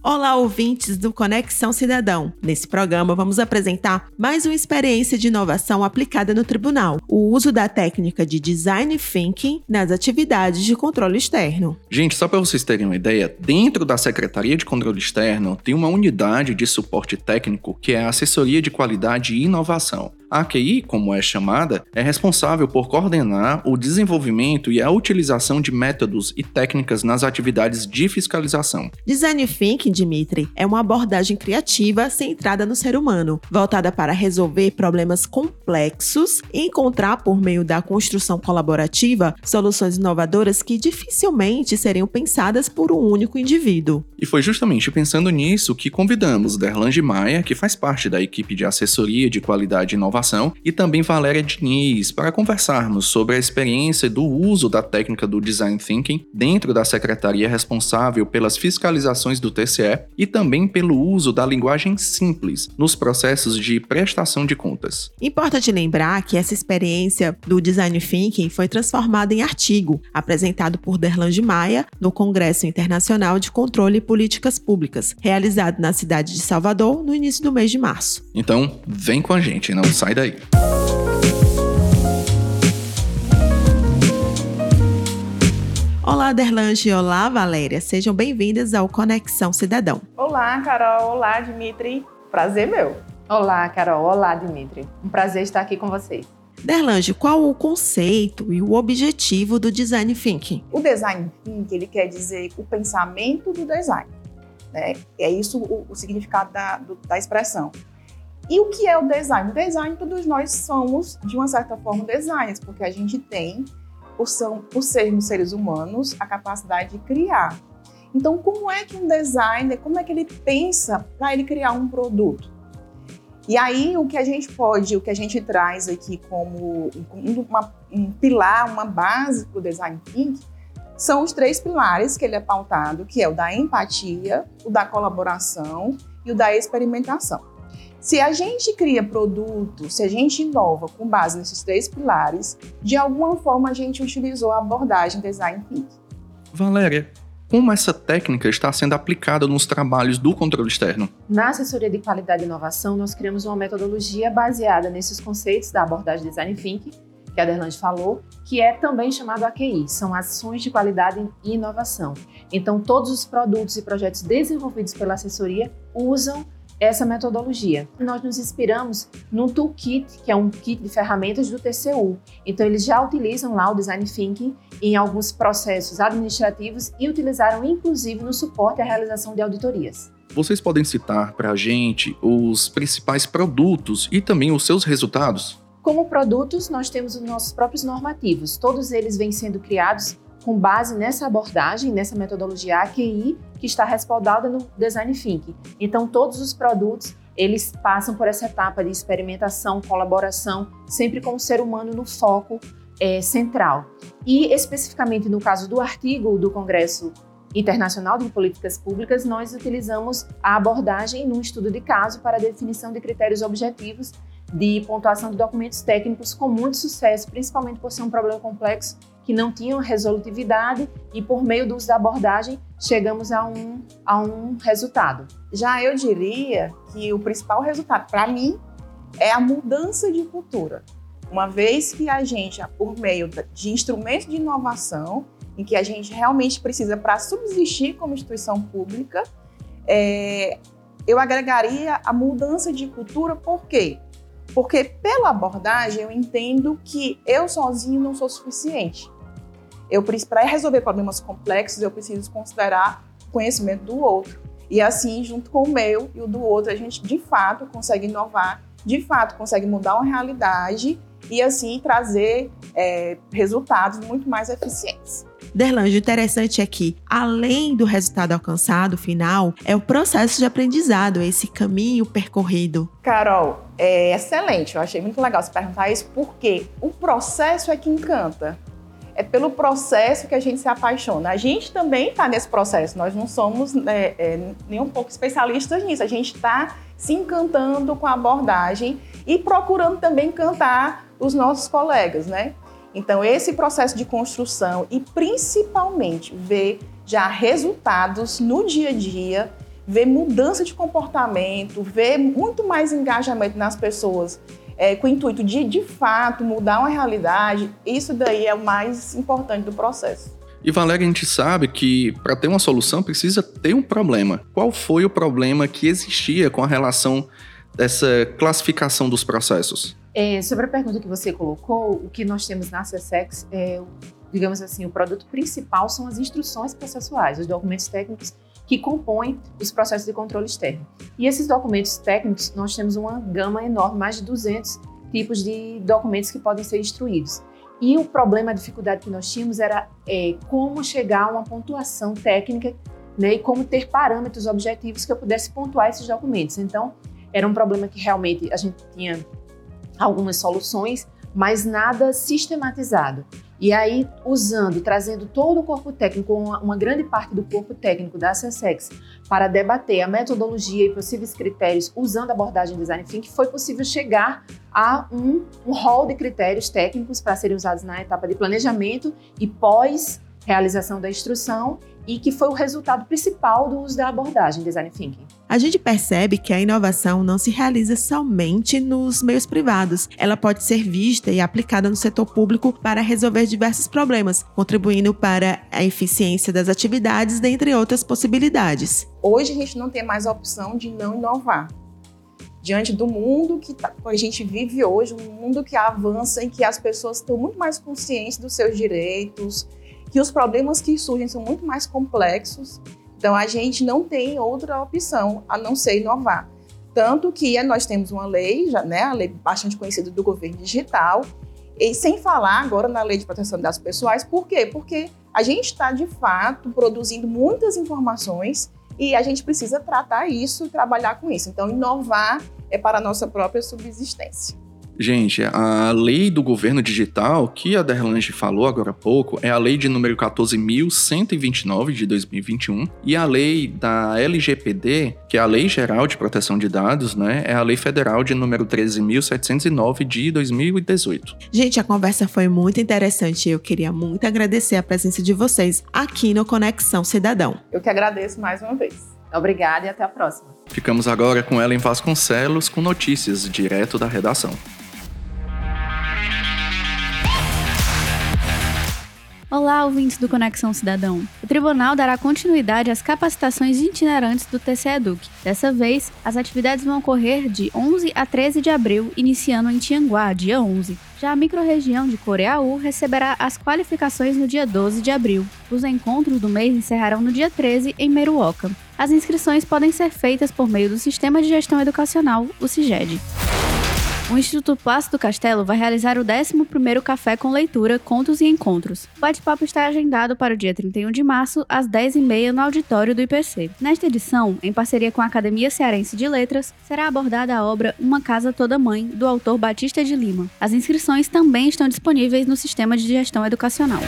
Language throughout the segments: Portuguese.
Olá, ouvintes do Conexão Cidadão. Nesse programa, vamos apresentar mais uma experiência de inovação aplicada no tribunal: o uso da técnica de design thinking nas atividades de controle externo. Gente, só para vocês terem uma ideia, dentro da Secretaria de Controle Externo tem uma unidade de suporte técnico que é a Assessoria de Qualidade e Inovação. A AQI, como é chamada, é responsável por coordenar o desenvolvimento e a utilização de métodos e técnicas nas atividades de fiscalização. Design Thinking, Dimitri, é uma abordagem criativa centrada no ser humano, voltada para resolver problemas complexos e encontrar, por meio da construção colaborativa, soluções inovadoras que dificilmente seriam pensadas por um único indivíduo. E foi justamente pensando nisso que convidamos Derlange Maia, que faz parte da equipe de assessoria de qualidade inovação Inovação, e também Valéria Diniz, para conversarmos sobre a experiência do uso da técnica do Design Thinking dentro da secretaria responsável pelas fiscalizações do TCE e também pelo uso da linguagem simples nos processos de prestação de contas. Importante lembrar que essa experiência do Design Thinking foi transformada em artigo, apresentado por Derlange Maia no Congresso Internacional de Controle e Políticas Públicas, realizado na cidade de Salvador no início do mês de março. Então, vem com a gente, não sai sai daí. Olá, Derlange. Olá, Valéria. Sejam bem-vindas ao Conexão Cidadão. Olá, Carol. Olá, Dimitri. Prazer meu. Olá, Carol. Olá, Dimitri. Um prazer estar aqui com vocês. Derlange, qual o conceito e o objetivo do design thinking? O design thinking ele quer dizer o pensamento do design. Né? É isso o, o significado da, do, da expressão. E o que é o design? O design, todos nós somos, de uma certa forma, designers, porque a gente tem, por, são, por sermos seres humanos, a capacidade de criar. Então, como é que um designer, como é que ele pensa para ele criar um produto? E aí, o que a gente pode, o que a gente traz aqui como uma, um pilar, uma base para o design thinking, são os três pilares que ele é pautado, que é o da empatia, o da colaboração e o da experimentação. Se a gente cria produto, se a gente inova com base nesses três pilares, de alguma forma a gente utilizou a abordagem design thinking. Valéria, como essa técnica está sendo aplicada nos trabalhos do controle externo? Na assessoria de qualidade e inovação, nós criamos uma metodologia baseada nesses conceitos da abordagem design thinking, que a Derlande falou, que é também chamado AQI, são ações de qualidade e inovação. Então, todos os produtos e projetos desenvolvidos pela assessoria usam essa metodologia. Nós nos inspiramos no toolkit, que é um kit de ferramentas do TCU. Então, eles já utilizam lá o Design Thinking em alguns processos administrativos e utilizaram inclusive no suporte à realização de auditorias. Vocês podem citar para a gente os principais produtos e também os seus resultados? Como produtos, nós temos os nossos próprios normativos. Todos eles vêm sendo criados com base nessa abordagem, nessa metodologia AQI, que está respaldada no Design Thinking. Então, todos os produtos, eles passam por essa etapa de experimentação, colaboração, sempre com o ser humano no foco é, central. E, especificamente no caso do artigo do Congresso Internacional de Políticas Públicas, nós utilizamos a abordagem num estudo de caso para a definição de critérios objetivos de pontuação de documentos técnicos com muito sucesso, principalmente por ser um problema complexo que não tinham resolutividade e por meio do uso da abordagem chegamos a um, a um resultado. Já eu diria que o principal resultado para mim é a mudança de cultura. Uma vez que a gente, por meio de instrumentos de inovação, em que a gente realmente precisa para subsistir como instituição pública, é, eu agregaria a mudança de cultura, por quê? Porque pela abordagem eu entendo que eu sozinho não sou suficiente. Eu para resolver problemas complexos, eu preciso considerar o conhecimento do outro. E assim, junto com o meu e o do outro, a gente de fato consegue inovar, de fato consegue mudar uma realidade e assim trazer é, resultados muito mais eficientes. Derlange, o interessante é que, além do resultado alcançado final, é o processo de aprendizado, esse caminho percorrido. Carol, é excelente. Eu achei muito legal você perguntar isso, porque o processo é que encanta é pelo processo que a gente se apaixona. A gente também está nesse processo, nós não somos né, é, nem um pouco especialistas nisso, a gente está se encantando com a abordagem e procurando também encantar os nossos colegas, né? Então, esse processo de construção e principalmente ver já resultados no dia a dia, ver mudança de comportamento, ver muito mais engajamento nas pessoas, é, com o intuito de, de fato, mudar uma realidade, isso daí é o mais importante do processo. E Valéria, a gente sabe que para ter uma solução precisa ter um problema. Qual foi o problema que existia com a relação dessa classificação dos processos? É, sobre a pergunta que você colocou, o que nós temos na CSEX é, digamos assim, o produto principal são as instruções processuais, os documentos técnicos que compõem os processos de controle externo. E esses documentos técnicos, nós temos uma gama enorme, mais de 200 tipos de documentos que podem ser instruídos. E o problema, a dificuldade que nós tínhamos era é, como chegar a uma pontuação técnica né, e como ter parâmetros objetivos que eu pudesse pontuar esses documentos. Então, era um problema que realmente a gente tinha algumas soluções, mas nada sistematizado. E aí, usando, trazendo todo o corpo técnico, uma, uma grande parte do corpo técnico da CSEX, para debater a metodologia e possíveis critérios usando a abordagem Design Thinking, foi possível chegar a um, um hall de critérios técnicos para serem usados na etapa de planejamento e pós realização da instrução e que foi o resultado principal do uso da abordagem Design Thinking. A gente percebe que a inovação não se realiza somente nos meios privados. Ela pode ser vista e aplicada no setor público para resolver diversos problemas, contribuindo para a eficiência das atividades, dentre outras possibilidades. Hoje a gente não tem mais a opção de não inovar. Diante do mundo que tá, a gente vive hoje, um mundo que avança em que as pessoas estão muito mais conscientes dos seus direitos, que os problemas que surgem são muito mais complexos. Então, a gente não tem outra opção a não ser inovar. Tanto que nós temos uma lei, já, né, a lei bastante conhecida do governo digital, e sem falar agora na lei de proteção de dados pessoais, por quê? Porque a gente está, de fato, produzindo muitas informações e a gente precisa tratar isso trabalhar com isso. Então, inovar é para a nossa própria subsistência. Gente, a lei do governo digital, que a Derlange falou agora há pouco, é a lei de número 14.129 de 2021 e a lei da LGPD, que é a Lei Geral de Proteção de Dados, né, é a lei federal de número 13.709 de 2018. Gente, a conversa foi muito interessante e eu queria muito agradecer a presença de vocês aqui no Conexão Cidadão. Eu que agradeço mais uma vez. Obrigada e até a próxima. Ficamos agora com Ellen Vasconcelos com notícias direto da redação. Olá, ouvintes do Conexão Cidadão. O tribunal dará continuidade às capacitações itinerantes do TCE Educ. Dessa vez, as atividades vão ocorrer de 11 a 13 de abril, iniciando em Tianguá, dia 11. Já a microrregião de Coreaú receberá as qualificações no dia 12 de abril. Os encontros do mês encerrarão no dia 13 em Meruoca. As inscrições podem ser feitas por meio do Sistema de Gestão Educacional, o CIGED. O Instituto Plácido Castelo vai realizar o 11º Café com Leitura, Contos e Encontros. O bate-papo está agendado para o dia 31 de março, às 10h30, no auditório do IPC. Nesta edição, em parceria com a Academia Cearense de Letras, será abordada a obra Uma Casa Toda Mãe, do autor Batista de Lima. As inscrições também estão disponíveis no Sistema de Gestão Educacional.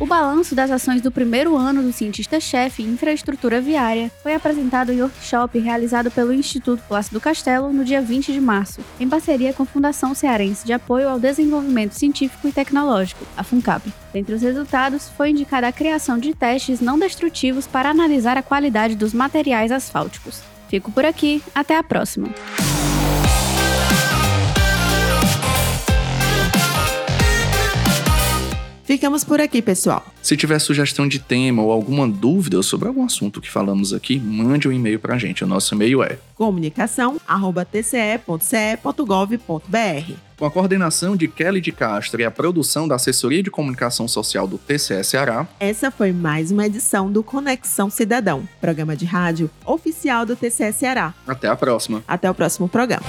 O balanço das ações do primeiro ano do cientista-chefe em infraestrutura viária foi apresentado em workshop realizado pelo Instituto Plácido Castelo no dia 20 de março, em parceria com a Fundação Cearense de Apoio ao Desenvolvimento Científico e Tecnológico, a FUNCAP. Dentre os resultados, foi indicada a criação de testes não destrutivos para analisar a qualidade dos materiais asfálticos. Fico por aqui, até a próxima! Ficamos por aqui, pessoal. Se tiver sugestão de tema ou alguma dúvida sobre algum assunto que falamos aqui, mande um e-mail para a gente. O nosso e-mail é comunicação@tce.ce.gov.br. Com a coordenação de Kelly de Castro e a produção da Assessoria de Comunicação Social do TCE Ceará, essa foi mais uma edição do Conexão Cidadão, programa de rádio oficial do TCE Ceará. Até a próxima. Até o próximo programa.